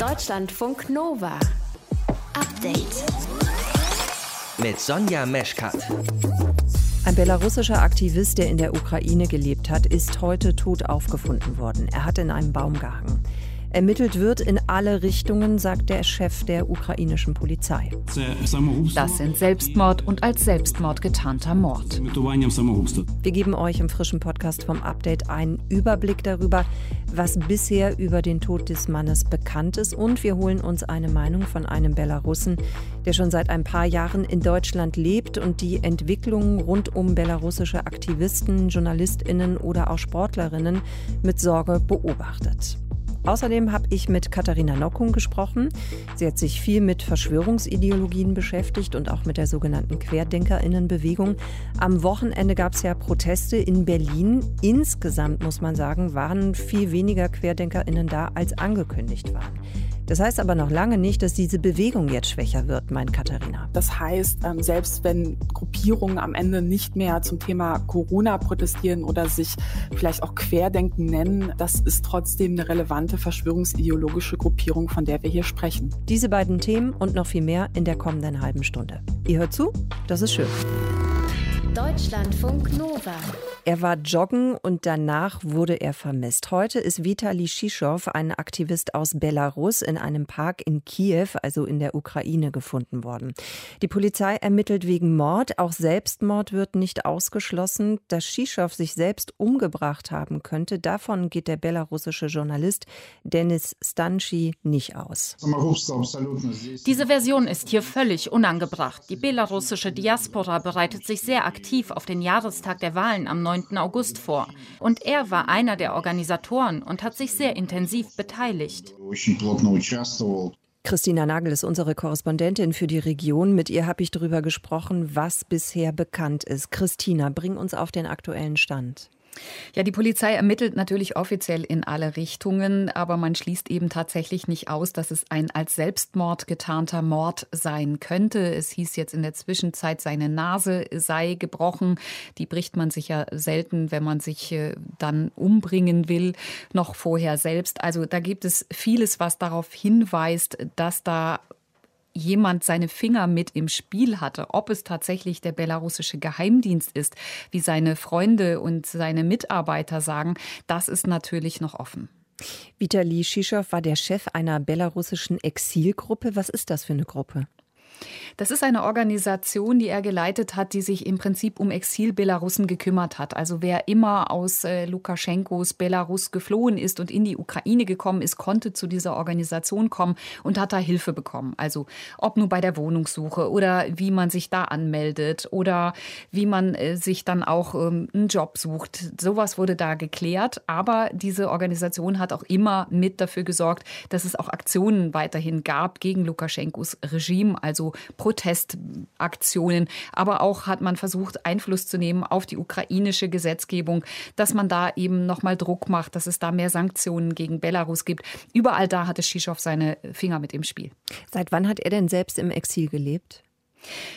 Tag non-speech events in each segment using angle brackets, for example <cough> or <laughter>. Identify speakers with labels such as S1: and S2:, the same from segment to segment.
S1: Deutschlandfunk Nova. Update.
S2: Mit Sonja Meschkat.
S3: Ein belarussischer Aktivist, der in der Ukraine gelebt hat, ist heute tot aufgefunden worden. Er hat in einem Baum gehangen. Ermittelt wird in alle Richtungen, sagt der Chef der ukrainischen Polizei.
S4: Das sind Selbstmord und als Selbstmord getarnter Mord.
S3: Wir geben euch im frischen Podcast vom Update einen Überblick darüber, was bisher über den Tod des Mannes bekannt ist und wir holen uns eine Meinung von einem Belarussen, der schon seit ein paar Jahren in Deutschland lebt und die Entwicklungen rund um belarussische Aktivisten, Journalistinnen oder auch Sportlerinnen mit Sorge beobachtet. Außerdem habe ich mit Katharina Nockung gesprochen. Sie hat sich viel mit Verschwörungsideologien beschäftigt und auch mit der sogenannten Querdenkerinnenbewegung. Am Wochenende gab es ja Proteste in Berlin. Insgesamt muss man sagen, waren viel weniger Querdenkerinnen da, als angekündigt waren. Das heißt aber noch lange nicht, dass diese Bewegung jetzt schwächer wird, meint Katharina.
S5: Das heißt, ähm, selbst wenn Gruppierungen am Ende nicht mehr zum Thema Corona protestieren oder sich vielleicht auch Querdenken nennen, das ist trotzdem eine relevante verschwörungsideologische Gruppierung, von der wir hier sprechen.
S3: Diese beiden Themen und noch viel mehr in der kommenden halben Stunde. Ihr hört zu? Das ist schön.
S1: Deutschlandfunk Nova.
S3: Er war joggen und danach wurde er vermisst. Heute ist Vitali Shischow, ein Aktivist aus Belarus, in einem Park in Kiew, also in der Ukraine, gefunden worden. Die Polizei ermittelt wegen Mord. Auch Selbstmord wird nicht ausgeschlossen. Dass Shischow sich selbst umgebracht haben könnte, davon geht der belarussische Journalist Denis Stanchi nicht aus.
S4: Diese Version ist hier völlig unangebracht. Die belarussische Diaspora bereitet sich sehr aktiv auf den Jahrestag der Wahlen am 9. August vor. Und er war einer der Organisatoren und hat sich sehr intensiv beteiligt.
S3: Christina Nagel ist unsere Korrespondentin für die Region. Mit ihr habe ich darüber gesprochen, was bisher bekannt ist. Christina, bring uns auf den aktuellen Stand.
S6: Ja, die Polizei ermittelt natürlich offiziell in alle Richtungen, aber man schließt eben tatsächlich nicht aus, dass es ein als Selbstmord getarnter Mord sein könnte. Es hieß jetzt in der Zwischenzeit, seine Nase sei gebrochen. Die bricht man sich ja selten, wenn man sich äh, dann umbringen will, noch vorher selbst. Also da gibt es vieles, was darauf hinweist, dass da jemand seine Finger mit im Spiel hatte. Ob es tatsächlich der belarussische Geheimdienst ist, wie seine Freunde und seine Mitarbeiter sagen, das ist natürlich noch offen.
S3: Vitali Shischow war der Chef einer belarussischen Exilgruppe. Was ist das für eine Gruppe?
S6: Das ist eine Organisation, die er geleitet hat, die sich im Prinzip um Exil-Belarussen gekümmert hat. Also wer immer aus äh, Lukaschenkos Belarus geflohen ist und in die Ukraine gekommen ist, konnte zu dieser Organisation kommen und hat da Hilfe bekommen. Also ob nur bei der Wohnungssuche oder wie man sich da anmeldet oder wie man äh, sich dann auch ähm, einen Job sucht. Sowas wurde da geklärt. Aber diese Organisation hat auch immer mit dafür gesorgt, dass es auch Aktionen weiterhin gab gegen Lukaschenkos Regime, also Protestaktionen. Aber auch hat man versucht, Einfluss zu nehmen auf die ukrainische Gesetzgebung, dass man da eben nochmal Druck macht, dass es da mehr Sanktionen gegen Belarus gibt. Überall da hatte Shischow seine Finger mit im Spiel.
S3: Seit wann hat er denn selbst im Exil gelebt?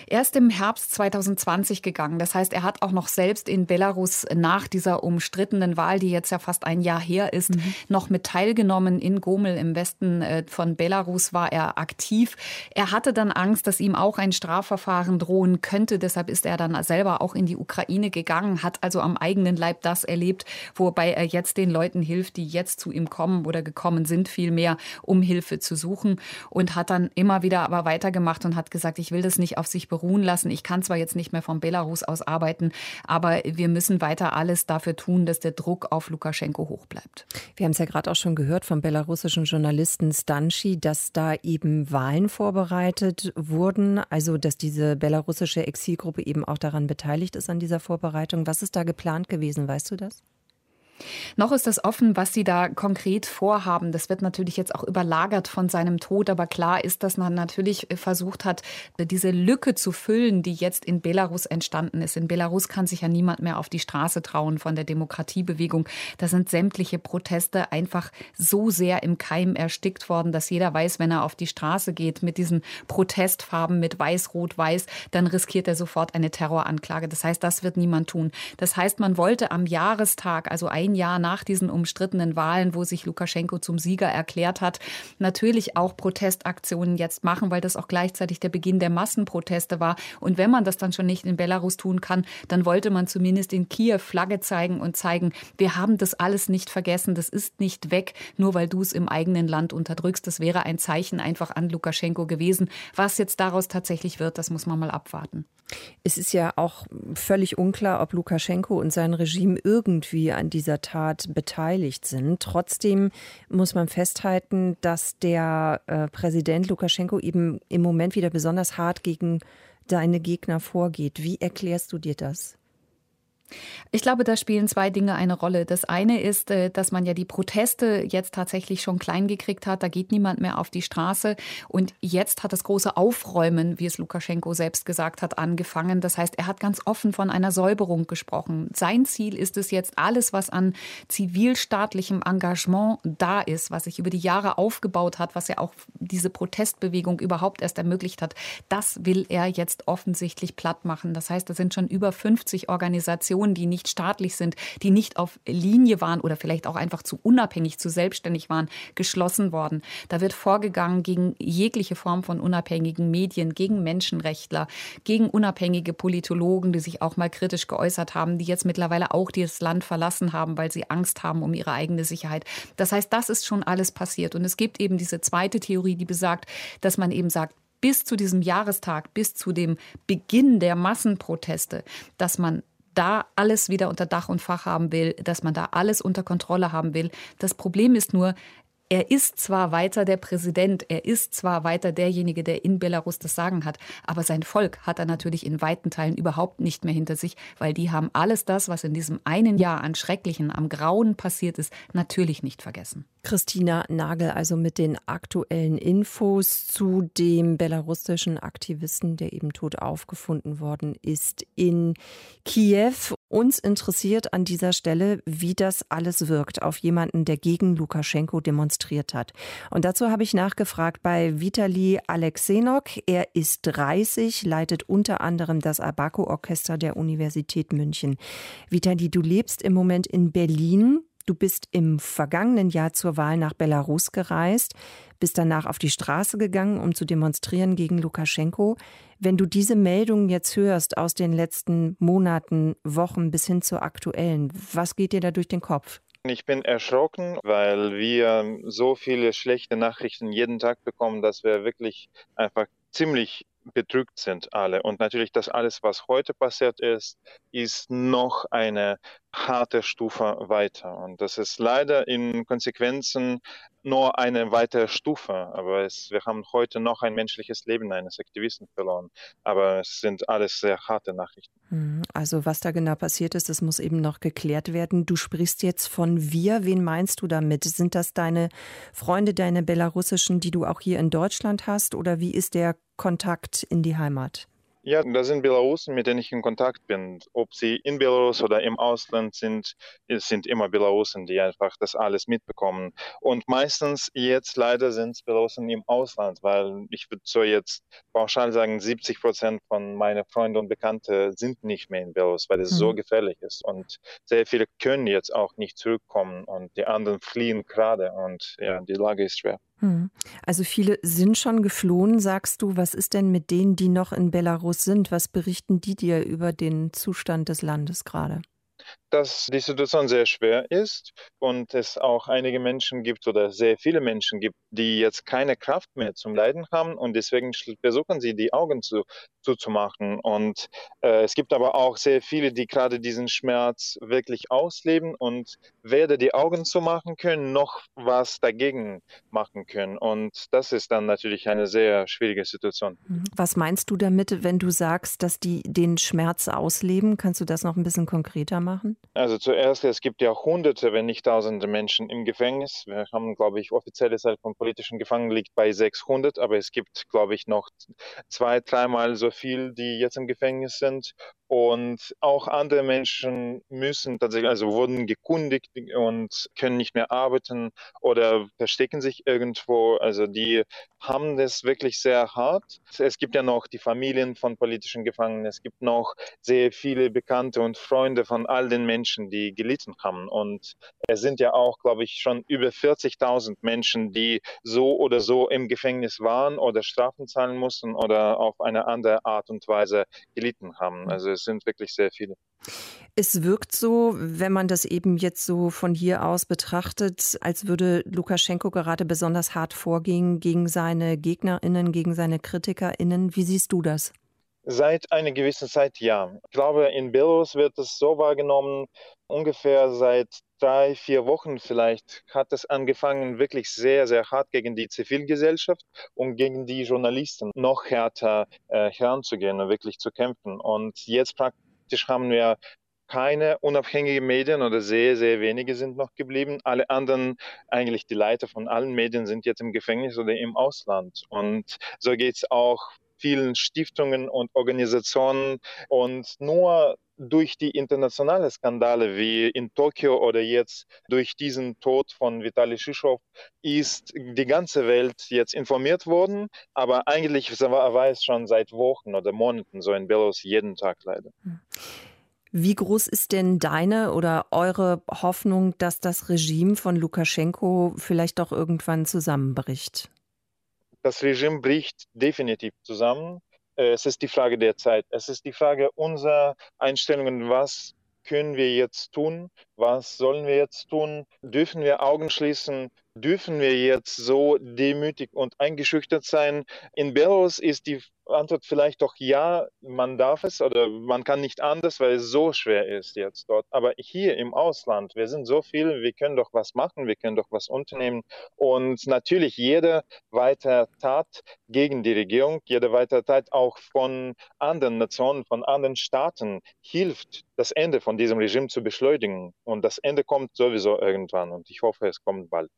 S6: Erst im Herbst 2020 gegangen. Das heißt, er hat auch noch selbst in Belarus nach dieser umstrittenen Wahl, die jetzt ja fast ein Jahr her ist, mhm. noch mit teilgenommen. In Gomel im Westen äh, von Belarus war er aktiv. Er hatte dann Angst, dass ihm auch ein Strafverfahren drohen könnte. Deshalb ist er dann selber auch in die Ukraine gegangen, hat also am eigenen Leib das erlebt, wobei er jetzt den Leuten hilft, die jetzt zu ihm kommen oder gekommen sind, vielmehr, um Hilfe zu suchen. Und hat dann immer wieder aber weitergemacht und hat gesagt, ich will das nicht auf sich beruhen lassen. Ich kann zwar jetzt nicht mehr von Belarus aus arbeiten, aber wir müssen weiter alles dafür tun, dass der Druck auf Lukaschenko hoch bleibt.
S3: Wir haben es ja gerade auch schon gehört vom belarussischen Journalisten Stanchi, dass da eben Wahlen vorbereitet wurden, also dass diese belarussische Exilgruppe eben auch daran beteiligt ist an dieser Vorbereitung. Was ist da geplant gewesen, weißt du das?
S6: Noch ist es offen, was sie da konkret vorhaben. Das wird natürlich jetzt auch überlagert von seinem Tod, aber klar ist, dass man natürlich versucht hat, diese Lücke zu füllen, die jetzt in Belarus entstanden ist. In Belarus kann sich ja niemand mehr auf die Straße trauen von der Demokratiebewegung. Da sind sämtliche Proteste einfach so sehr im Keim erstickt worden, dass jeder weiß, wenn er auf die Straße geht mit diesen Protestfarben, mit Weiß, Rot, Weiß, dann riskiert er sofort eine Terroranklage. Das heißt, das wird niemand tun. Das heißt, man wollte am Jahrestag, also ein ein Jahr nach diesen umstrittenen Wahlen, wo sich Lukaschenko zum Sieger erklärt hat, natürlich auch Protestaktionen jetzt machen, weil das auch gleichzeitig der Beginn der Massenproteste war. Und wenn man das dann schon nicht in Belarus tun kann, dann wollte man zumindest in Kiew Flagge zeigen und zeigen, wir haben das alles nicht vergessen, das ist nicht weg, nur weil du es im eigenen Land unterdrückst. Das wäre ein Zeichen einfach an Lukaschenko gewesen. Was jetzt daraus tatsächlich wird, das muss man mal abwarten.
S3: Es ist ja auch völlig unklar, ob Lukaschenko und sein Regime irgendwie an dieser Tat beteiligt sind. Trotzdem muss man festhalten, dass der äh, Präsident Lukaschenko eben im Moment wieder besonders hart gegen deine Gegner vorgeht. Wie erklärst du dir das?
S6: Ich glaube, da spielen zwei Dinge eine Rolle. Das eine ist, äh, dass man ja die Proteste jetzt tatsächlich schon klein gekriegt hat. Da geht niemand mehr auf die Straße. Und jetzt hat das große Aufräumen, wie es Lukaschenko selbst gesagt hat, angefangen. Das heißt, er hat ganz offen von einer Säuberung gesprochen. Sein Ziel ist es jetzt, alles, was an zivilstaatlichem Engagement da ist, was sich über die Jahre aufgebaut hat, was ja auch diese Protestbewegung überhaupt erst ermöglicht hat, das will er jetzt offensichtlich platt machen. Das heißt, da sind schon über 50 Organisationen, Organisationen, die nicht staatlich sind, die nicht auf Linie waren oder vielleicht auch einfach zu unabhängig, zu selbstständig waren, geschlossen worden. Da wird vorgegangen gegen jegliche Form von unabhängigen Medien, gegen Menschenrechtler, gegen unabhängige Politologen, die sich auch mal kritisch geäußert haben, die jetzt mittlerweile auch das Land verlassen haben, weil sie Angst haben um ihre eigene Sicherheit. Das heißt, das ist schon alles passiert. Und es gibt eben diese zweite Theorie, die besagt, dass man eben sagt, bis zu diesem Jahrestag, bis zu dem Beginn der Massenproteste, dass man da alles wieder unter Dach und Fach haben will, dass man da alles unter Kontrolle haben will. Das Problem ist nur, er ist zwar weiter der Präsident, er ist zwar weiter derjenige, der in Belarus das Sagen hat, aber sein Volk hat er natürlich in weiten Teilen überhaupt nicht mehr hinter sich, weil die haben alles das, was in diesem einen Jahr an Schrecklichen, am Grauen passiert ist, natürlich nicht vergessen.
S3: Christina Nagel also mit den aktuellen Infos zu dem belarussischen Aktivisten, der eben tot aufgefunden worden ist in Kiew. Uns interessiert an dieser Stelle, wie das alles wirkt auf jemanden, der gegen Lukaschenko demonstriert hat. Und dazu habe ich nachgefragt bei Vitali Alexenok. Er ist 30, leitet unter anderem das Abaco-Orchester der Universität München. Vitali, du lebst im Moment in Berlin. Du bist im vergangenen Jahr zur Wahl nach Belarus gereist, bist danach auf die Straße gegangen, um zu demonstrieren gegen Lukaschenko. Wenn du diese Meldungen jetzt hörst aus den letzten Monaten, Wochen bis hin zur aktuellen, was geht dir da durch den Kopf?
S7: Ich bin erschrocken, weil wir so viele schlechte Nachrichten jeden Tag bekommen, dass wir wirklich einfach ziemlich bedrückt sind alle. Und natürlich das alles, was heute passiert ist, ist noch eine harte Stufe weiter. Und das ist leider in Konsequenzen nur eine weitere Stufe. Aber es, wir haben heute noch ein menschliches Leben eines Aktivisten verloren. Aber es sind alles sehr harte Nachrichten.
S3: Hm, also was da genau passiert ist, das muss eben noch geklärt werden. Du sprichst jetzt von wir. Wen meinst du damit? Sind das deine Freunde, deine belarussischen, die du auch hier in Deutschland hast? Oder wie ist der Kontakt in die Heimat?
S7: Ja, das sind Belarusen, mit denen ich in Kontakt bin. Ob sie in Belarus oder im Ausland sind, es sind immer Belarusen, die einfach das alles mitbekommen. Und meistens jetzt leider sind es Belarusen im Ausland, weil ich würde so jetzt pauschal sagen, 70 Prozent von meinen Freunden und Bekannten sind nicht mehr in Belarus, weil es mhm. so gefährlich ist. Und sehr viele können jetzt auch nicht zurückkommen und die anderen fliehen gerade und ja, die Lage ist schwer.
S3: Hm. Also viele sind schon geflohen, sagst du. Was ist denn mit denen, die noch in Belarus sind? Was berichten die dir über den Zustand des Landes gerade?
S7: Dass die Situation sehr schwer ist und es auch einige Menschen gibt oder sehr viele Menschen gibt, die jetzt keine Kraft mehr zum Leiden haben und deswegen versuchen sie, die Augen zu, zuzumachen. Und äh, es gibt aber auch sehr viele, die gerade diesen Schmerz wirklich ausleben und weder die Augen zu machen können, noch was dagegen machen können. Und das ist dann natürlich eine sehr schwierige Situation.
S3: Mhm. Was meinst du damit, wenn du sagst, dass die den Schmerz ausleben? Kannst du das noch ein bisschen konkreter machen?
S7: Also zuerst, es gibt ja hunderte, wenn nicht tausende Menschen im Gefängnis. Wir haben, glaube ich, offizielle Zahl von politischen Gefangenen liegt bei 600, aber es gibt, glaube ich, noch zwei, dreimal so viel, die jetzt im Gefängnis sind. Und auch andere Menschen müssen tatsächlich, also wurden gekundigt und können nicht mehr arbeiten oder verstecken sich irgendwo. Also die haben das wirklich sehr hart. Es gibt ja noch die Familien von politischen Gefangenen. Es gibt noch sehr viele Bekannte und Freunde von all den Menschen, die gelitten haben. Und es sind ja auch, glaube ich, schon über 40.000 Menschen, die so oder so im Gefängnis waren oder Strafen zahlen mussten oder auf eine andere Art und Weise gelitten haben. Also es sind wirklich sehr viele.
S3: Es wirkt so, wenn man das eben jetzt so von hier aus betrachtet, als würde Lukaschenko gerade besonders hart vorgehen gegen seine Gegnerinnen, gegen seine Kritikerinnen. Wie siehst du das?
S7: Seit einer gewissen Zeit ja. Ich glaube, in Belarus wird es so wahrgenommen, ungefähr seit drei, vier Wochen vielleicht hat es angefangen, wirklich sehr, sehr hart gegen die Zivilgesellschaft und gegen die Journalisten noch härter äh, heranzugehen und wirklich zu kämpfen. Und jetzt praktisch haben wir keine unabhängigen Medien oder sehr, sehr wenige sind noch geblieben. Alle anderen, eigentlich die Leiter von allen Medien sind jetzt im Gefängnis oder im Ausland. Und so geht es auch vielen Stiftungen und Organisationen. Und nur durch die internationalen Skandale wie in Tokio oder jetzt durch diesen Tod von Vitali Shishov ist die ganze Welt jetzt informiert worden. Aber eigentlich war es schon seit Wochen oder Monaten so in Belarus jeden Tag leider.
S3: Wie groß ist denn deine oder eure Hoffnung, dass das Regime von Lukaschenko vielleicht doch irgendwann zusammenbricht?
S7: Das Regime bricht definitiv zusammen. Äh, es ist die Frage der Zeit. Es ist die Frage unserer Einstellungen, was können wir jetzt tun? Was sollen wir jetzt tun? Dürfen wir Augen schließen? Dürfen wir jetzt so demütig und eingeschüchtert sein? In Belarus ist die Antwort vielleicht doch ja, man darf es oder man kann nicht anders, weil es so schwer ist jetzt dort. Aber hier im Ausland, wir sind so viele, wir können doch was machen, wir können doch was unternehmen. Und natürlich jede weitere Tat gegen die Regierung, jede weitere Tat auch von anderen Nationen, von anderen Staaten hilft, das Ende von diesem Regime zu beschleunigen. Und das Ende kommt sowieso irgendwann und ich hoffe, es kommt bald.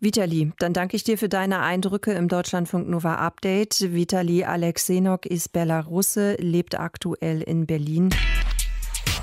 S3: Vitali, dann danke ich dir für deine Eindrücke im Deutschlandfunk Nova Update. Vitali Alexenok ist Belarusse, lebt aktuell in Berlin.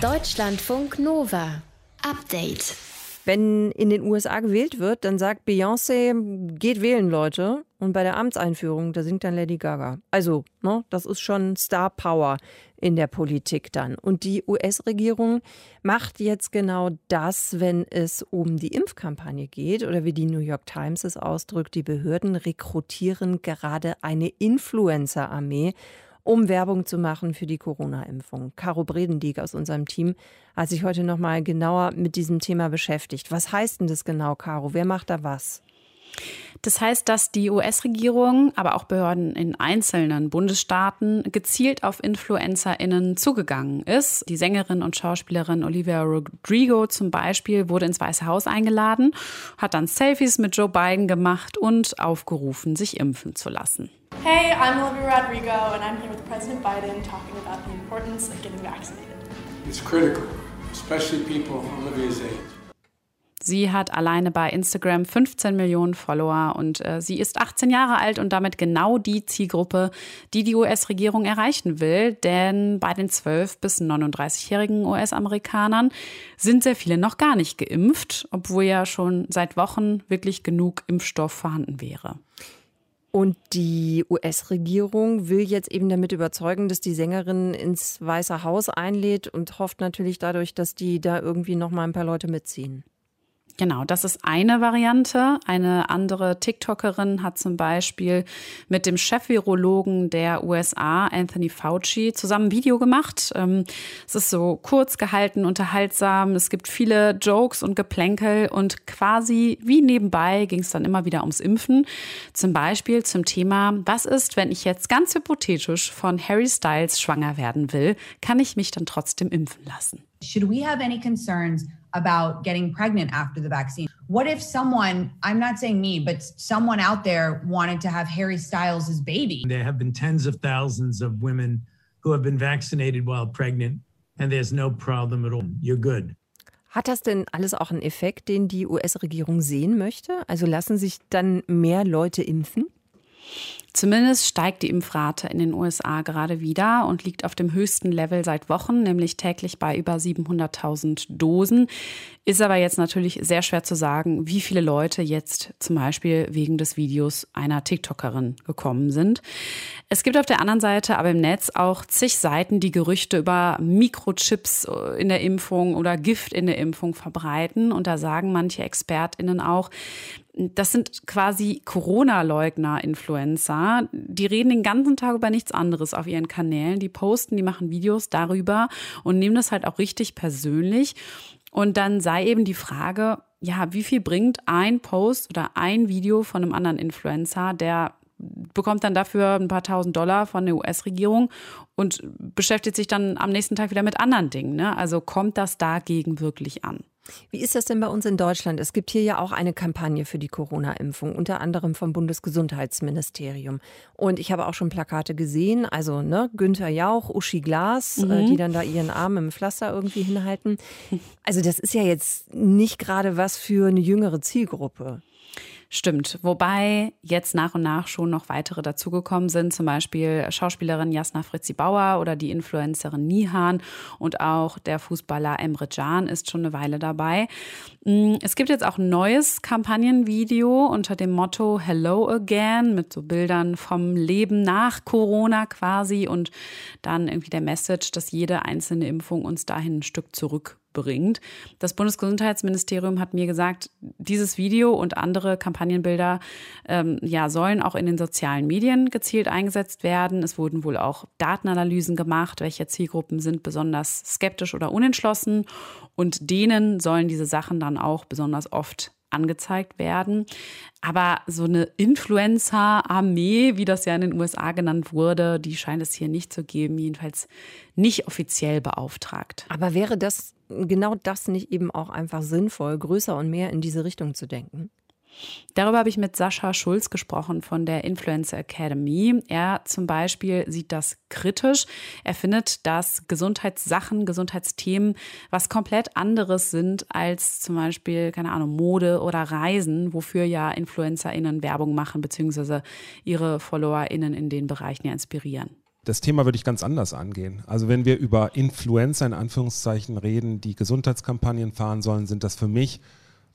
S1: Deutschlandfunk Nova Update.
S3: Wenn in den USA gewählt wird, dann sagt Beyoncé, geht wählen, Leute. Und bei der Amtseinführung, da singt dann Lady Gaga. Also, ne, das ist schon Star Power in der Politik dann. Und die US-Regierung macht jetzt genau das, wenn es um die Impfkampagne geht oder wie die New York Times es ausdrückt, die Behörden rekrutieren gerade eine Influencer-Armee um Werbung zu machen für die Corona-Impfung. Caro Bredendieck aus unserem Team hat sich heute noch mal genauer mit diesem Thema beschäftigt. Was heißt denn das genau, Caro? Wer macht da was?
S8: Das heißt, dass die US-Regierung, aber auch Behörden in einzelnen Bundesstaaten gezielt auf InfluencerInnen zugegangen ist. Die Sängerin und Schauspielerin Olivia Rodrigo zum Beispiel wurde ins Weiße Haus eingeladen, hat dann Selfies mit Joe Biden gemacht und aufgerufen, sich impfen zu lassen.
S9: Hey, I'm Olivia Rodrigo, and I'm here with President Biden talking about the importance of getting vaccinated.
S10: It's critical, especially people Olivia's age.
S8: Sie hat alleine bei Instagram 15 Millionen Follower und äh, sie ist 18 Jahre alt und damit genau die Zielgruppe, die die US-Regierung erreichen will. Denn bei den 12- bis 39-jährigen US-Amerikanern sind sehr viele noch gar nicht geimpft, obwohl ja schon seit Wochen wirklich genug Impfstoff vorhanden wäre.
S3: Und die US-Regierung will jetzt eben damit überzeugen, dass die Sängerin ins Weiße Haus einlädt und hofft natürlich dadurch, dass die da irgendwie noch mal ein paar Leute mitziehen.
S8: Genau, das ist eine Variante. Eine andere TikTokerin hat zum Beispiel mit dem Chef-Virologen der USA, Anthony Fauci, zusammen ein Video gemacht. Ähm, es ist so kurz gehalten, unterhaltsam. Es gibt viele Jokes und Geplänkel und quasi wie nebenbei ging es dann immer wieder ums Impfen. Zum Beispiel zum Thema, was ist, wenn ich jetzt ganz hypothetisch von Harry Styles schwanger werden will? Kann ich mich dann trotzdem impfen lassen?
S11: Should we have any concerns about getting pregnant after the vaccine. What if someone, I'm not saying me, but someone out there wanted to have Harry Styles' baby?
S12: There have been tens of thousands of women who have been vaccinated while pregnant, and there's no problem at all. You're good.
S3: Hat das denn alles auch einen Effekt, den die US-Regierung sehen möchte? Also lassen sich dann mehr Leute impfen?
S8: Zumindest steigt die Impfrate in den USA gerade wieder und liegt auf dem höchsten Level seit Wochen, nämlich täglich bei über 700.000 Dosen. Ist aber jetzt natürlich sehr schwer zu sagen, wie viele Leute jetzt zum Beispiel wegen des Videos einer TikTokerin gekommen sind. Es gibt auf der anderen Seite aber im Netz auch zig Seiten, die Gerüchte über Mikrochips in der Impfung oder Gift in der Impfung verbreiten. Und da sagen manche ExpertInnen auch, das sind quasi Corona-Leugner-Influencer. Die reden den ganzen Tag über nichts anderes auf ihren Kanälen. Die posten, die machen Videos darüber und nehmen das halt auch richtig persönlich. Und dann sei eben die Frage, ja, wie viel bringt ein Post oder ein Video von einem anderen Influencer, der bekommt dann dafür ein paar tausend Dollar von der US-Regierung und beschäftigt sich dann am nächsten Tag wieder mit anderen Dingen. Ne? Also kommt das dagegen wirklich an?
S3: Wie ist das denn bei uns in Deutschland? Es gibt hier ja auch eine Kampagne für die Corona-Impfung, unter anderem vom Bundesgesundheitsministerium. Und ich habe auch schon Plakate gesehen, also ne, Günther Jauch, Uschi Glas, äh, mhm. äh, die dann da ihren Arm im Pflaster irgendwie hinhalten. Also das ist ja jetzt nicht gerade was für eine jüngere Zielgruppe.
S8: Stimmt. Wobei jetzt nach und nach schon noch weitere dazugekommen sind, zum Beispiel Schauspielerin Jasna Fritzi Bauer oder die Influencerin Nihan und auch der Fußballer Emre Can ist schon eine Weile dabei. Mm, es gibt jetzt auch ein neues Kampagnenvideo unter dem Motto Hello Again mit so Bildern vom Leben nach Corona quasi und dann irgendwie der Message, dass jede einzelne Impfung uns dahin ein Stück zurück bringt. Das Bundesgesundheitsministerium hat mir gesagt, dieses Video und andere Kampagnenbilder ähm, ja, sollen auch in den sozialen Medien gezielt eingesetzt werden. Es wurden wohl auch Datenanalysen gemacht, welche Zielgruppen sind besonders skeptisch oder unentschlossen. Und denen sollen diese Sachen dann auch besonders oft angezeigt werden. Aber so eine Influencer-Armee, wie das ja in den USA genannt wurde, die scheint es hier nicht zu geben, jedenfalls nicht offiziell beauftragt.
S3: Aber wäre das genau das nicht eben auch einfach sinnvoll, größer und mehr in diese Richtung zu denken?
S8: Darüber habe ich mit Sascha Schulz gesprochen von der Influencer Academy. Er zum Beispiel sieht das kritisch. Er findet, dass Gesundheitssachen, Gesundheitsthemen was komplett anderes sind als zum Beispiel, keine Ahnung, Mode oder Reisen, wofür ja InfluencerInnen Werbung machen, beziehungsweise ihre FollowerInnen in den Bereichen ja inspirieren
S13: das Thema würde ich ganz anders angehen. Also wenn wir über Influencer in Anführungszeichen reden, die Gesundheitskampagnen fahren sollen, sind das für mich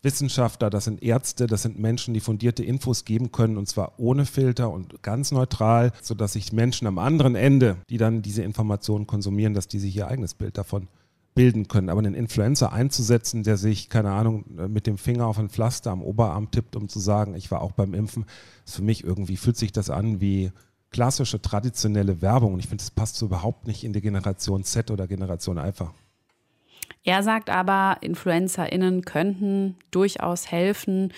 S13: Wissenschaftler, das sind Ärzte, das sind Menschen, die fundierte Infos geben können und zwar ohne Filter und ganz neutral, sodass sich Menschen am anderen Ende, die dann diese Informationen konsumieren, dass die sich ihr eigenes Bild davon bilden können. Aber einen Influencer einzusetzen, der sich, keine Ahnung, mit dem Finger auf ein Pflaster am Oberarm tippt, um zu sagen, ich war auch beim Impfen, ist für mich irgendwie, fühlt sich das an wie klassische, traditionelle Werbung. Und ich finde, das passt so überhaupt nicht in die Generation Z oder Generation Alpha.
S8: Er sagt aber, InfluencerInnen könnten durchaus helfen,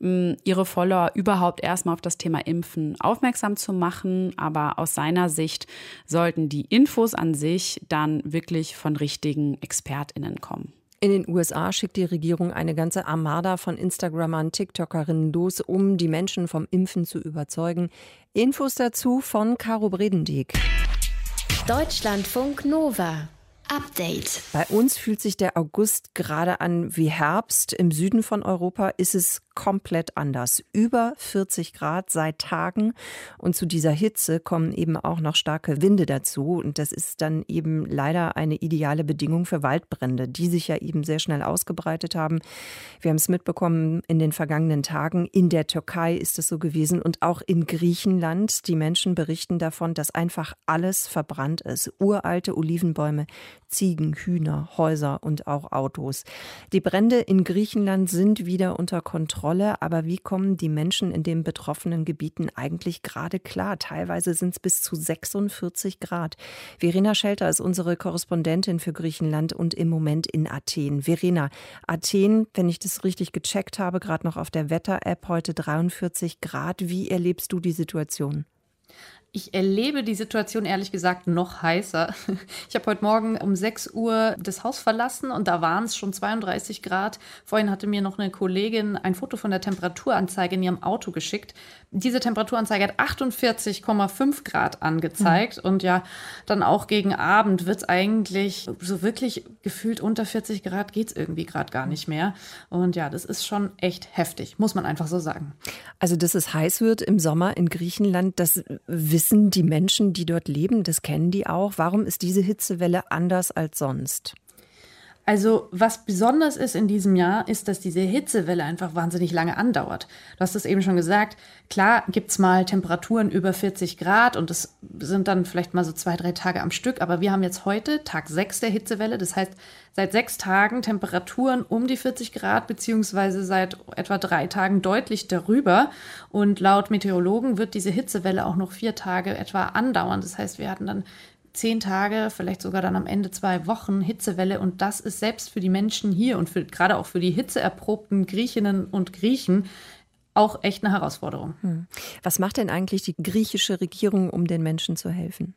S8: ihre Follower überhaupt erstmal auf das Thema Impfen aufmerksam zu machen. Aber aus seiner Sicht sollten die Infos an sich dann wirklich von richtigen ExpertInnen kommen.
S3: In den USA schickt die Regierung eine ganze Armada von Instagrammern, TikTokerinnen los, um die Menschen vom Impfen zu überzeugen. Infos dazu von Caro Bredendieck.
S1: Deutschlandfunk Nova. Update.
S3: Bei uns fühlt sich der August gerade an wie Herbst. Im Süden von Europa ist es komplett anders. Über 40 Grad seit Tagen. Und zu dieser Hitze kommen eben auch noch starke Winde dazu. Und das ist dann eben leider eine ideale Bedingung für Waldbrände, die sich ja eben sehr schnell ausgebreitet haben. Wir haben es mitbekommen in den vergangenen Tagen. In der Türkei ist es so gewesen und auch in Griechenland. Die Menschen berichten davon, dass einfach alles verbrannt ist. Uralte Olivenbäume, Ziegen, Hühner, Häuser und auch Autos. Die Brände in Griechenland sind wieder unter Kontrolle. Kontrolle, aber wie kommen die Menschen in den betroffenen Gebieten eigentlich gerade klar? Teilweise sind es bis zu 46 Grad. Verena Schelter ist unsere Korrespondentin für Griechenland und im Moment in Athen. Verena, Athen, wenn ich das richtig gecheckt habe, gerade noch auf der Wetter-App heute 43 Grad. Wie erlebst du die Situation?
S14: Ich erlebe die Situation ehrlich gesagt noch heißer. <laughs> Ich habe heute Morgen um 6 Uhr das Haus verlassen und da waren es schon 32 Grad. Vorhin hatte mir noch eine Kollegin ein Foto von der Temperaturanzeige in ihrem Auto geschickt. Diese Temperaturanzeige hat 48,5 Grad angezeigt. Mhm. Und ja, dann auch gegen Abend wird es eigentlich so wirklich gefühlt unter 40 Grad geht es irgendwie gerade gar nicht mehr. Und ja, das ist schon echt heftig, muss man einfach so sagen.
S3: Also, dass es heiß wird im Sommer in Griechenland, das wissen die Menschen, die dort leben, das kennen die auch. Warum ist diese Hitzewelle anders als sonst?
S14: Also was besonders ist in diesem Jahr, ist, dass diese Hitzewelle einfach wahnsinnig lange andauert. Du hast es eben schon gesagt, klar gibt es mal Temperaturen über 40 Grad und das sind dann vielleicht mal so zwei, drei Tage am Stück, aber wir haben jetzt heute Tag 6 der Hitzewelle, das heißt seit sechs Tagen Temperaturen um die 40 Grad, beziehungsweise seit etwa drei Tagen deutlich darüber. Und laut Meteorologen wird diese Hitzewelle auch noch vier Tage etwa andauern. Das heißt, wir hatten dann zehn Tage, vielleicht sogar dann am Ende zwei Wochen Hitzewelle. Und das ist selbst für die Menschen hier und für, gerade auch für die hitzeerprobten Griechinnen und Griechen auch echt eine Herausforderung. Hm.
S3: Was macht denn eigentlich die griechische Regierung, um den Menschen zu helfen?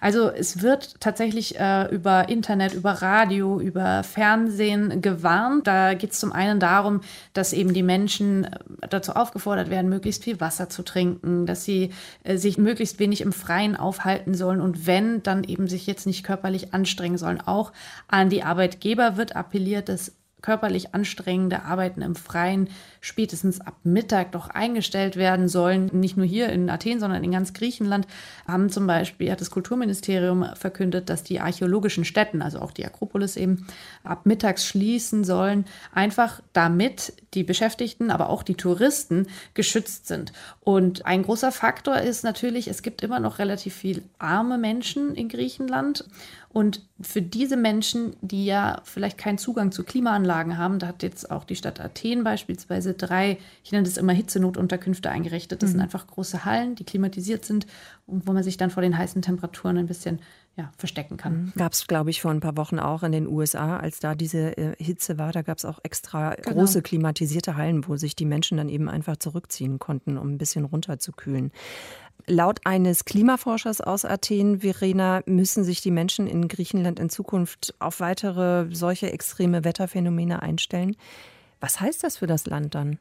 S14: Also es wird tatsächlich äh, über Internet, über Radio, über Fernsehen gewarnt. Da geht es zum einen darum, dass eben die Menschen äh, dazu aufgefordert werden, möglichst viel Wasser zu trinken, dass sie äh, sich möglichst wenig im Freien aufhalten sollen und wenn, dann eben sich jetzt nicht körperlich anstrengen sollen. Auch an die Arbeitgeber wird appelliert, dass körperlich anstrengende Arbeiten im Freien spätestens ab Mittag doch eingestellt werden sollen. Nicht nur hier in Athen, sondern in ganz Griechenland haben zum Beispiel, hat das Kulturministerium verkündet, dass die archäologischen Stätten, also auch die Akropolis eben, ab mittags schließen sollen, einfach damit die Beschäftigten, aber auch die Touristen geschützt sind. Und ein großer Faktor ist natürlich, es gibt immer noch relativ viel arme Menschen in Griechenland. Und für diese Menschen, die ja vielleicht keinen Zugang zu Klimaanlagen haben, da hat jetzt auch die Stadt Athen beispielsweise drei, ich nenne das immer Hitzenotunterkünfte eingerichtet. Das mhm. sind einfach große Hallen, die klimatisiert sind und wo man sich dann vor den heißen Temperaturen ein bisschen ja, verstecken kann.
S3: Mhm. Gab es, glaube ich, vor ein paar Wochen auch in den USA, als da diese äh, Hitze war, da gab es auch extra genau. große klimatisierte Hallen, wo sich die Menschen dann eben einfach zurückziehen konnten, um ein bisschen runterzukühlen. Laut eines Klimaforschers aus Athen, Verena, müssen sich die Menschen in Griechenland in Zukunft auf weitere solche extreme Wetterphänomene einstellen. Was heißt das für das Land dann?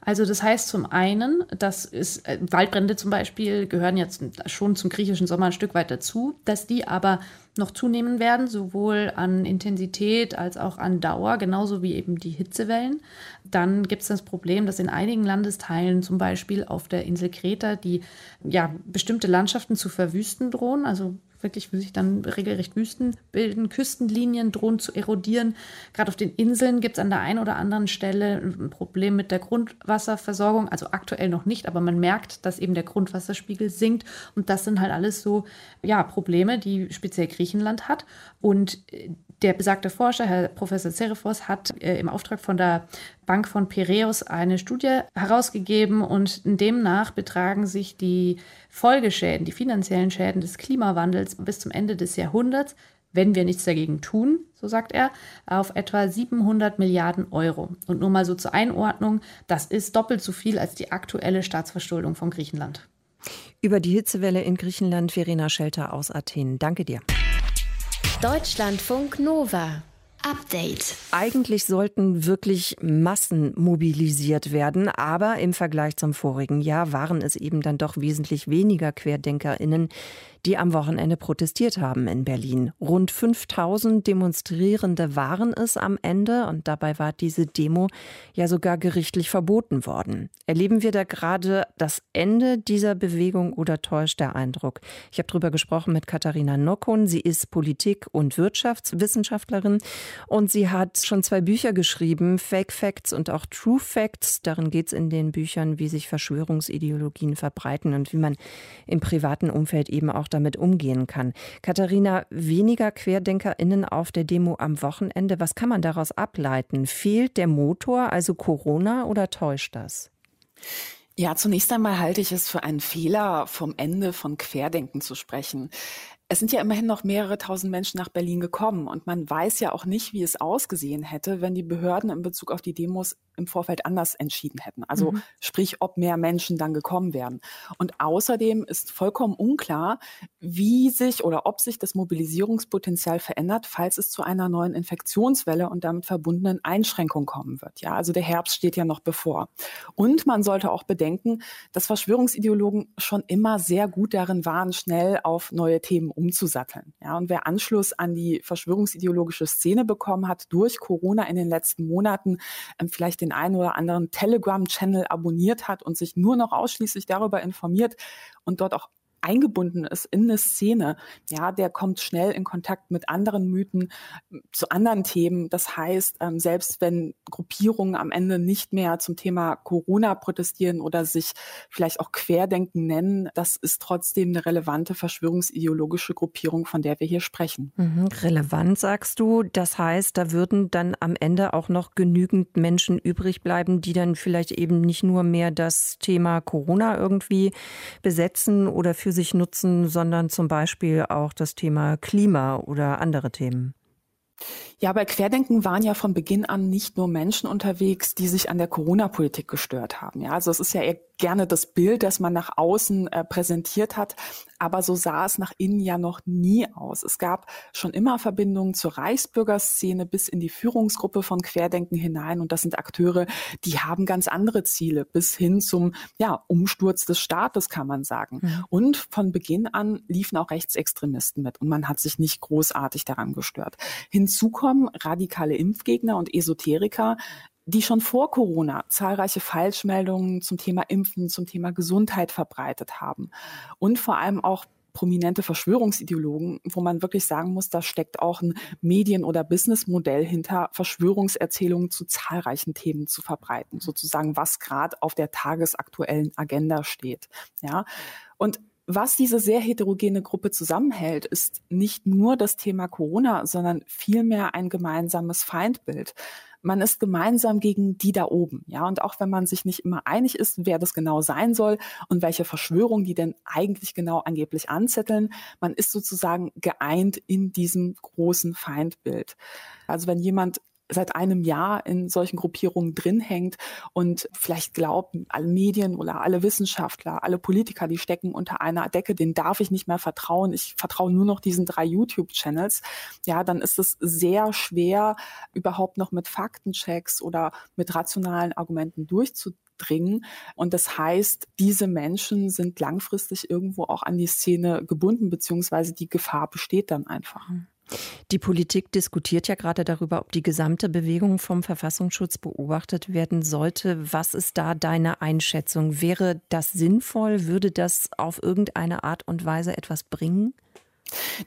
S14: Also das heißt zum einen, dass ist, äh, Waldbrände zum Beispiel gehören jetzt schon zum griechischen Sommer ein Stück weit dazu, dass die aber noch zunehmen werden, sowohl an Intensität als auch an Dauer, genauso wie eben die Hitzewellen. Dann gibt es das Problem, dass in einigen Landesteilen, zum Beispiel auf der Insel Kreta, die ja bestimmte Landschaften zu verwüsten drohen. Also wirklich sich dann regelrecht Wüsten bilden, Küstenlinien drohen zu erodieren. Gerade auf den Inseln gibt es an der einen oder anderen Stelle ein Problem mit der Grundwasserversorgung, also aktuell noch nicht, aber man merkt, dass eben der Grundwasserspiegel sinkt. Und das sind halt alles so ja, Probleme, die speziell Griechenland hat. Und äh, der besagte Forscher, Herr Professor Cerefos, hat äh, im Auftrag von der Bank von Piräus eine Studie herausgegeben und demnach betragen sich die Folgeschäden, die finanziellen Schäden des Klimawandels bis zum Ende des Jahrhunderts, wenn wir nichts dagegen tun, so sagt er, auf etwa 700 Milliarden Euro. Und nur mal so zur Einordnung, das ist doppelt so viel als die aktuelle Staatsverschuldung von Griechenland.
S3: Über die Hitzewelle in Griechenland, Verena Schelter aus Athen. Danke dir.
S1: Deutschlandfunk Nova. Update.
S3: Eigentlich sollten wirklich Massen mobilisiert werden, aber im Vergleich zum vorigen Jahr waren es eben dann doch wesentlich weniger Querdenkerinnen, die am Wochenende protestiert haben in Berlin. Rund 5000 Demonstrierende waren es am Ende und dabei war diese Demo ja sogar gerichtlich verboten worden. Erleben wir da gerade das Ende dieser Bewegung oder täuscht der Eindruck? Ich habe darüber gesprochen mit Katharina Nockon. Sie ist Politik- und Wirtschaftswissenschaftlerin und sie hat schon zwei Bücher geschrieben, Fake Facts und auch True Facts. Darin geht es in den Büchern, wie sich Verschwörungsideologien verbreiten und wie man im privaten Umfeld eben auch damit umgehen kann. Katharina, weniger QuerdenkerInnen auf der Demo am Wochenende. Was kann man daraus ableiten? Fehlt der Motor, also Corona, oder täuscht das?
S5: Ja, zunächst einmal halte ich es für einen Fehler, vom Ende von Querdenken zu sprechen. Es sind ja immerhin noch mehrere tausend Menschen nach Berlin gekommen und man weiß ja auch nicht, wie es ausgesehen hätte, wenn die Behörden in Bezug auf die Demos im Vorfeld anders entschieden hätten. Also mhm. sprich, ob mehr Menschen dann gekommen wären. Und außerdem ist vollkommen unklar, wie sich oder ob sich das Mobilisierungspotenzial verändert, falls es zu einer neuen Infektionswelle und damit verbundenen Einschränkungen kommen wird. Ja, also der Herbst steht ja noch bevor. Und man sollte auch bedenken, dass Verschwörungsideologen schon immer sehr gut darin waren, schnell auf neue Themen umzusatteln. Ja, und wer Anschluss an die verschwörungsideologische Szene bekommen hat durch Corona in den letzten Monaten, ähm, vielleicht den einen oder anderen Telegram-Channel abonniert hat und sich nur noch ausschließlich darüber informiert und dort auch eingebunden ist in eine Szene, ja, der kommt schnell in Kontakt mit anderen Mythen, zu anderen Themen. Das heißt, ähm, selbst wenn Gruppierungen am Ende nicht mehr zum Thema Corona protestieren oder sich vielleicht auch Querdenken nennen, das ist trotzdem eine relevante verschwörungsideologische Gruppierung, von der wir hier sprechen.
S3: Mhm, relevant sagst du. Das heißt, da würden dann am Ende auch noch genügend Menschen übrig bleiben, die dann vielleicht eben nicht nur mehr das Thema Corona irgendwie besetzen oder für für sich nutzen, sondern zum Beispiel auch das Thema Klima oder andere Themen.
S5: Ja, bei Querdenken waren ja von Beginn an nicht nur Menschen unterwegs, die sich an der Corona-Politik gestört haben. Ja, also es ist ja eher gerne das Bild, das man nach außen äh, präsentiert hat, aber so sah es nach innen ja noch nie aus. Es gab schon immer Verbindungen zur Reichsbürgerszene bis in die Führungsgruppe von Querdenken hinein und das sind Akteure, die haben ganz andere Ziele bis hin zum ja, Umsturz des Staates, kann man sagen. Mhm. Und von Beginn an liefen auch Rechtsextremisten mit und man hat sich nicht großartig daran gestört. Hinzu kommen radikale Impfgegner und Esoteriker, die schon vor Corona zahlreiche Falschmeldungen zum Thema Impfen, zum Thema Gesundheit verbreitet haben. Und vor allem auch prominente Verschwörungsideologen, wo man wirklich sagen muss, da steckt auch ein Medien- oder Businessmodell hinter, Verschwörungserzählungen zu zahlreichen Themen zu verbreiten, sozusagen was gerade auf der tagesaktuellen Agenda steht. Ja, und was diese sehr heterogene Gruppe zusammenhält, ist nicht nur das Thema Corona, sondern vielmehr ein gemeinsames Feindbild. Man ist gemeinsam gegen die da oben, ja. Und auch wenn man sich nicht immer einig ist, wer das genau sein soll und welche Verschwörung die denn eigentlich genau angeblich anzetteln, man ist sozusagen geeint in diesem großen Feindbild. Also wenn jemand seit einem Jahr in solchen Gruppierungen drin hängt und vielleicht glaubt, alle Medien oder alle Wissenschaftler, alle Politiker, die stecken unter einer Decke, denen darf ich nicht mehr vertrauen. Ich vertraue nur noch diesen drei YouTube-Channels. Ja, dann ist es sehr schwer, überhaupt noch mit Faktenchecks oder mit rationalen Argumenten durchzudringen. Und das heißt, diese Menschen sind langfristig irgendwo auch an die Szene gebunden, beziehungsweise die Gefahr besteht dann einfach.
S3: Die Politik diskutiert ja gerade darüber, ob die gesamte Bewegung vom Verfassungsschutz beobachtet werden sollte. Was ist da deine Einschätzung? Wäre das sinnvoll? Würde das auf irgendeine Art und Weise etwas bringen?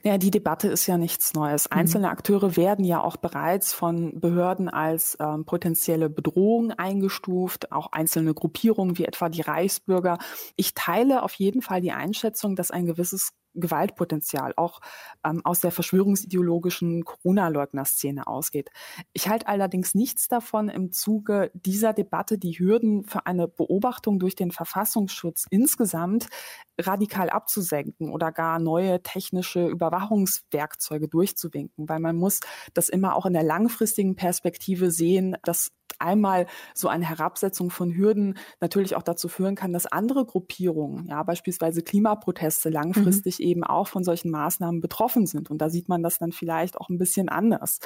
S5: Ja, die Debatte ist ja nichts Neues. Mhm. Einzelne Akteure werden ja auch bereits von Behörden als ähm, potenzielle Bedrohung eingestuft, auch einzelne Gruppierungen wie etwa die Reichsbürger. Ich teile auf jeden Fall die Einschätzung, dass ein gewisses Gewaltpotenzial auch ähm, aus der verschwörungsideologischen Corona-Leugner-Szene ausgeht. Ich halte allerdings nichts davon, im Zuge dieser Debatte die Hürden für eine Beobachtung durch den Verfassungsschutz insgesamt radikal abzusenken oder gar neue technische Überwachungswerkzeuge durchzuwinken, weil man muss das immer auch in der langfristigen Perspektive sehen, dass einmal so eine Herabsetzung von Hürden natürlich auch dazu führen kann, dass andere Gruppierungen, ja beispielsweise Klimaproteste langfristig mhm. eben auch von solchen Maßnahmen betroffen sind. Und da sieht man das dann vielleicht auch ein bisschen anders.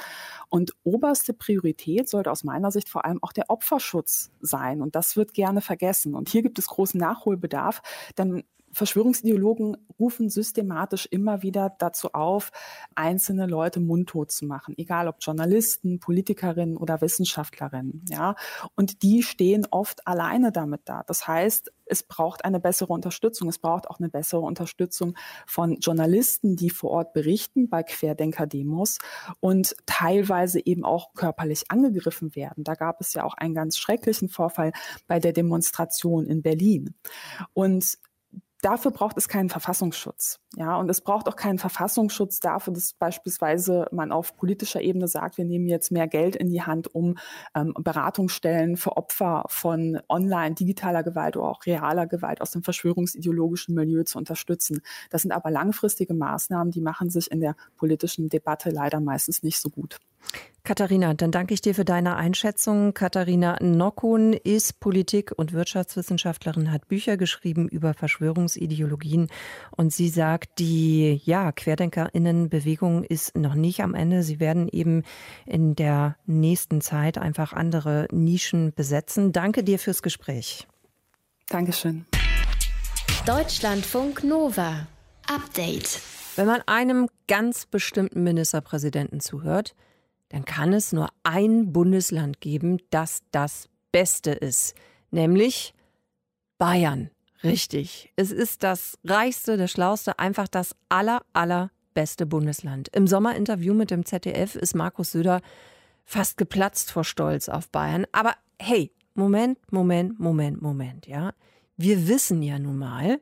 S5: Und oberste Priorität sollte aus meiner Sicht vor allem auch der Opferschutz sein. Und das wird gerne vergessen. Und hier gibt es großen Nachholbedarf, denn Verschwörungsideologen rufen systematisch immer wieder dazu auf, einzelne Leute mundtot zu machen, egal ob Journalisten, Politikerinnen oder Wissenschaftlerinnen, ja. Und die stehen oft alleine damit da. Das heißt, es braucht eine bessere Unterstützung. Es braucht auch eine bessere Unterstützung von Journalisten, die vor Ort berichten bei Querdenker-Demos und teilweise eben auch körperlich angegriffen werden. Da gab es ja auch einen ganz schrecklichen Vorfall bei der Demonstration in Berlin. Und dafür braucht es keinen Verfassungsschutz. Ja, und es braucht auch keinen Verfassungsschutz dafür, dass beispielsweise man auf politischer Ebene sagt, wir nehmen jetzt mehr Geld in die Hand, um ähm, Beratungsstellen für Opfer von online, digitaler Gewalt oder auch realer Gewalt aus dem verschwörungsideologischen Milieu zu unterstützen. Das sind aber langfristige Maßnahmen, die machen sich in der politischen Debatte leider meistens nicht so gut.
S3: Katharina, dann danke ich dir für deine Einschätzung. Katharina Nockun ist Politik- und Wirtschaftswissenschaftlerin, hat Bücher geschrieben über Verschwörungsideologien und sie sagt, die ja, Querdenkerinnenbewegung ist noch nicht am Ende. Sie werden eben in der nächsten Zeit einfach andere Nischen besetzen. Danke dir fürs Gespräch.
S5: Dankeschön.
S1: Deutschlandfunk Nova. Update.
S3: Wenn man einem ganz bestimmten Ministerpräsidenten zuhört, dann kann es nur ein Bundesland geben, das das Beste ist, nämlich Bayern. Richtig. Es ist das reichste, das schlauste, einfach das aller, allerbeste Bundesland. Im Sommerinterview mit dem ZDF ist Markus Söder fast geplatzt vor Stolz auf Bayern. Aber hey, Moment, Moment, Moment, Moment, ja. Wir wissen ja nun mal,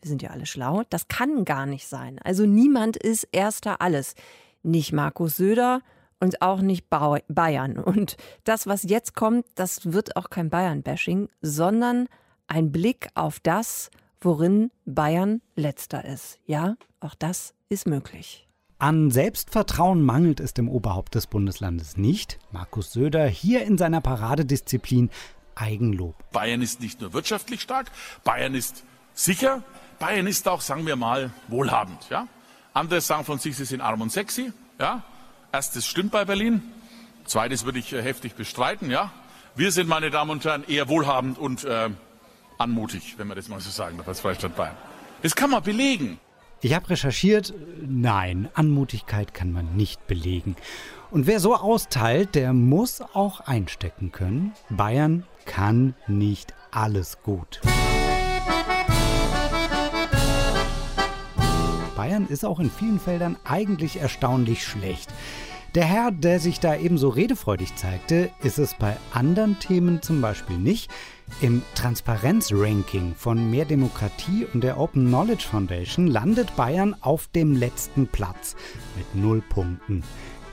S3: wir sind ja alle schlau, das kann gar nicht sein. Also niemand ist erster alles. Nicht Markus Söder, und auch nicht Bayern. Und das, was jetzt kommt, das wird auch kein Bayern-Bashing, sondern ein Blick auf das, worin Bayern letzter ist. Ja, auch das ist möglich.
S15: An Selbstvertrauen mangelt es dem Oberhaupt des Bundeslandes nicht. Markus Söder hier in seiner Paradedisziplin Eigenlob.
S16: Bayern ist nicht nur wirtschaftlich stark, Bayern ist sicher, Bayern ist auch, sagen wir mal, wohlhabend. Ja? Andere sagen von sich, sie sind arm und sexy. Ja? Erstes stimmt bei Berlin. Zweites würde ich äh, heftig bestreiten, ja. Wir sind, meine Damen und Herren, eher wohlhabend und äh, anmutig, wenn man das mal so sagen darf, als Freistaat Bayern. Das kann man belegen.
S15: Ich habe recherchiert, nein, Anmutigkeit kann man nicht belegen. Und wer so austeilt, der muss auch einstecken können. Bayern kann nicht alles gut. Bayern ist auch in vielen Feldern eigentlich erstaunlich schlecht. Der Herr, der sich da ebenso redefreudig zeigte, ist es bei anderen Themen zum Beispiel nicht. Im Transparenz-Ranking von Mehr Demokratie und der Open Knowledge Foundation landet Bayern auf dem letzten Platz mit null Punkten.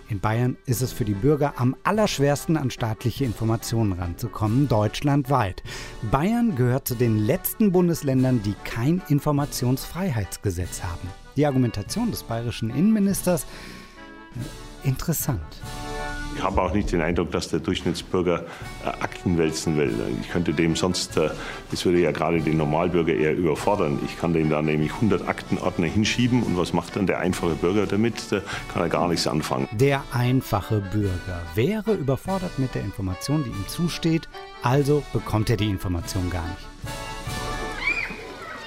S15: In Bayern ist es für die Bürger am allerschwersten, an staatliche Informationen ranzukommen, deutschlandweit. Bayern gehört zu den letzten Bundesländern, die kein Informationsfreiheitsgesetz haben. Die Argumentation des bayerischen Innenministers interessant.
S17: Ich habe auch nicht den Eindruck, dass der Durchschnittsbürger äh, Akten wälzen will. Ich könnte dem sonst, äh, das würde ja gerade den Normalbürger eher überfordern. Ich kann dem da nämlich 100 Aktenordner hinschieben und was macht dann der einfache Bürger damit? Da kann er gar nichts anfangen.
S15: Der einfache Bürger wäre überfordert mit der Information, die ihm zusteht, also bekommt er die Information gar nicht.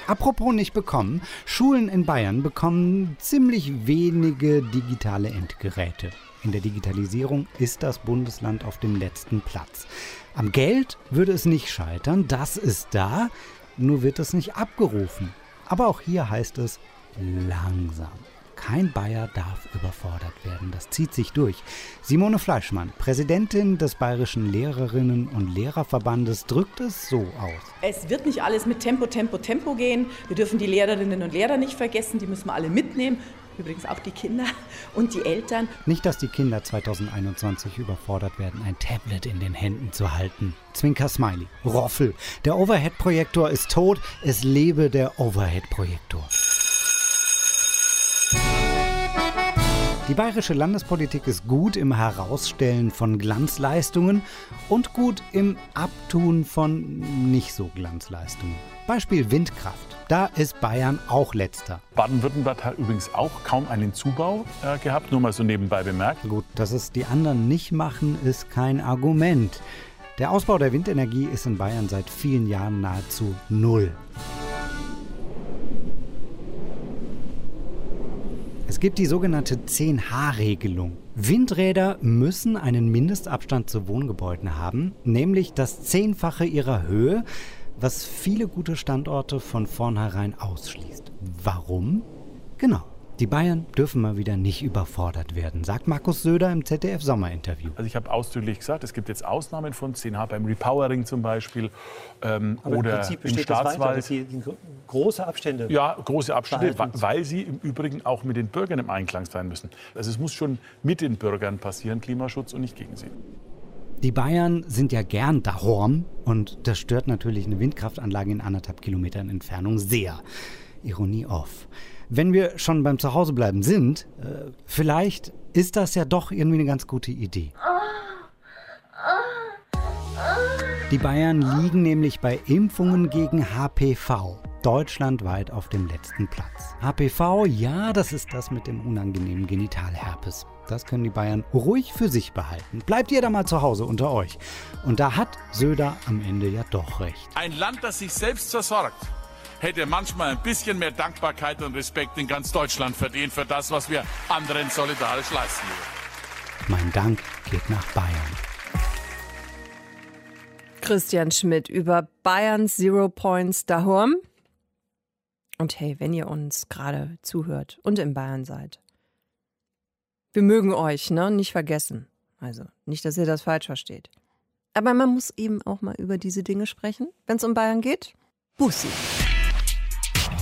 S15: Apropos nicht bekommen, Schulen in Bayern bekommen ziemlich wenige digitale Endgeräte. In der Digitalisierung ist das Bundesland auf dem letzten Platz. Am Geld würde es nicht scheitern, das ist da, nur wird es nicht abgerufen. Aber auch hier heißt es langsam. Kein Bayer darf überfordert werden. Das zieht sich durch. Simone Fleischmann, Präsidentin des Bayerischen Lehrerinnen und Lehrerverbandes, drückt es so aus.
S18: Es wird nicht alles mit Tempo, Tempo, Tempo gehen. Wir dürfen die Lehrerinnen und Lehrer nicht vergessen. Die müssen wir alle mitnehmen. Übrigens auch die Kinder und die Eltern.
S15: Nicht, dass die Kinder 2021 überfordert werden, ein Tablet in den Händen zu halten. Zwinker Smiley. Roffel. Der Overhead-Projektor ist tot. Es lebe der Overhead-Projektor. Die bayerische Landespolitik ist gut im Herausstellen von Glanzleistungen und gut im Abtun von nicht so Glanzleistungen. Beispiel Windkraft. Da ist Bayern auch letzter.
S19: Baden-Württemberg hat übrigens auch kaum einen Zubau äh, gehabt, nur mal so nebenbei bemerkt.
S15: Gut, dass es die anderen nicht machen, ist kein Argument. Der Ausbau der Windenergie ist in Bayern seit vielen Jahren nahezu null. Es gibt die sogenannte 10H-Regelung. Windräder müssen einen Mindestabstand zu Wohngebäuden haben, nämlich das Zehnfache ihrer Höhe, was viele gute Standorte von vornherein ausschließt. Warum? Genau. Die Bayern dürfen mal wieder nicht überfordert werden, sagt Markus Söder im ZDF-Sommerinterview.
S19: Also ich habe ausdrücklich gesagt, es gibt jetzt Ausnahmen von 10H beim Repowering zum Beispiel ähm, oder im, im Staatswald.
S20: Weiter, die, große Abstände.
S19: Ja, große Abstände, behalten. weil sie im Übrigen auch mit den Bürgern im Einklang sein müssen. Also es muss schon mit den Bürgern passieren, Klimaschutz und nicht gegen sie.
S15: Die Bayern sind ja gern dahorm und das stört natürlich eine Windkraftanlage in anderthalb Kilometern Entfernung sehr. Ironie off. Wenn wir schon beim Zuhausebleiben sind, äh, vielleicht ist das ja doch irgendwie eine ganz gute Idee. Die Bayern liegen nämlich bei Impfungen gegen HPV deutschlandweit auf dem letzten Platz. HPV, ja, das ist das mit dem unangenehmen Genitalherpes. Das können die Bayern ruhig für sich behalten. Bleibt ihr da mal zu Hause unter euch. Und da hat Söder am Ende ja doch recht.
S16: Ein Land, das sich selbst versorgt, hätte manchmal ein bisschen mehr Dankbarkeit und Respekt in ganz Deutschland verdient für das, was wir anderen solidarisch leisten.
S15: Mein Dank geht nach Bayern.
S3: Christian Schmidt über Bayerns Zero Points daheim. Und hey, wenn ihr uns gerade zuhört und in Bayern seid, wir mögen euch, ne? Nicht vergessen. Also, nicht, dass ihr das falsch versteht. Aber man muss eben auch mal über diese Dinge sprechen, wenn es um Bayern geht. Bussi.